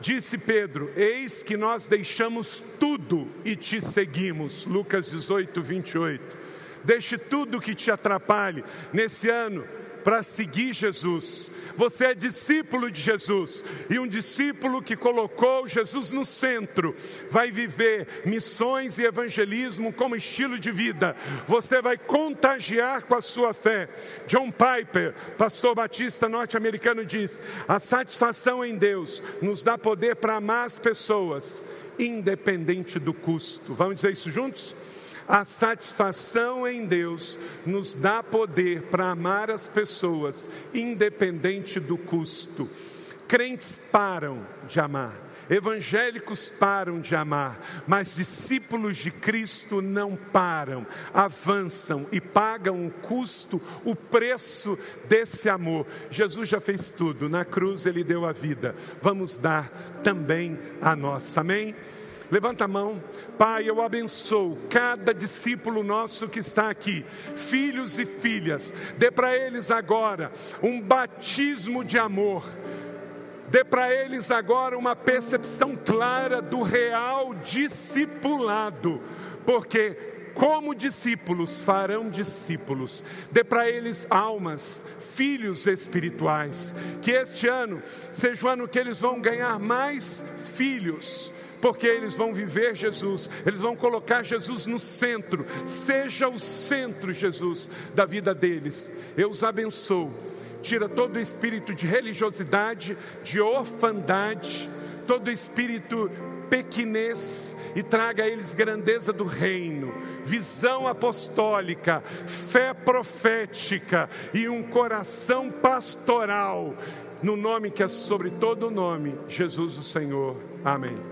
disse Pedro: Eis que nós deixamos tudo e te seguimos. Lucas 18, 28. Deixe tudo que te atrapalhe nesse ano para seguir Jesus. Você é discípulo de Jesus e um discípulo que colocou Jesus no centro vai viver missões e evangelismo como estilo de vida. Você vai contagiar com a sua fé. John Piper, pastor batista norte-americano, diz: a satisfação em Deus nos dá poder para amar as pessoas, independente do custo. Vamos dizer isso juntos? A satisfação em Deus nos dá poder para amar as pessoas, independente do custo. Crentes param de amar, evangélicos param de amar, mas discípulos de Cristo não param, avançam e pagam o custo, o preço desse amor. Jesus já fez tudo, na cruz ele deu a vida, vamos dar também a nossa, amém? Levanta a mão. Pai, eu abençoo cada discípulo nosso que está aqui, filhos e filhas. Dê para eles agora um batismo de amor. Dê para eles agora uma percepção clara do real discipulado, porque como discípulos farão discípulos. Dê para eles almas, filhos espirituais. Que este ano seja o ano que eles vão ganhar mais filhos porque eles vão viver Jesus, eles vão colocar Jesus no centro, seja o centro, Jesus, da vida deles. Eu os abençoo, tira todo o espírito de religiosidade, de orfandade, todo o espírito pequenez e traga a eles grandeza do reino, visão apostólica, fé profética e um coração pastoral, no nome que é sobre todo nome, Jesus o Senhor. Amém.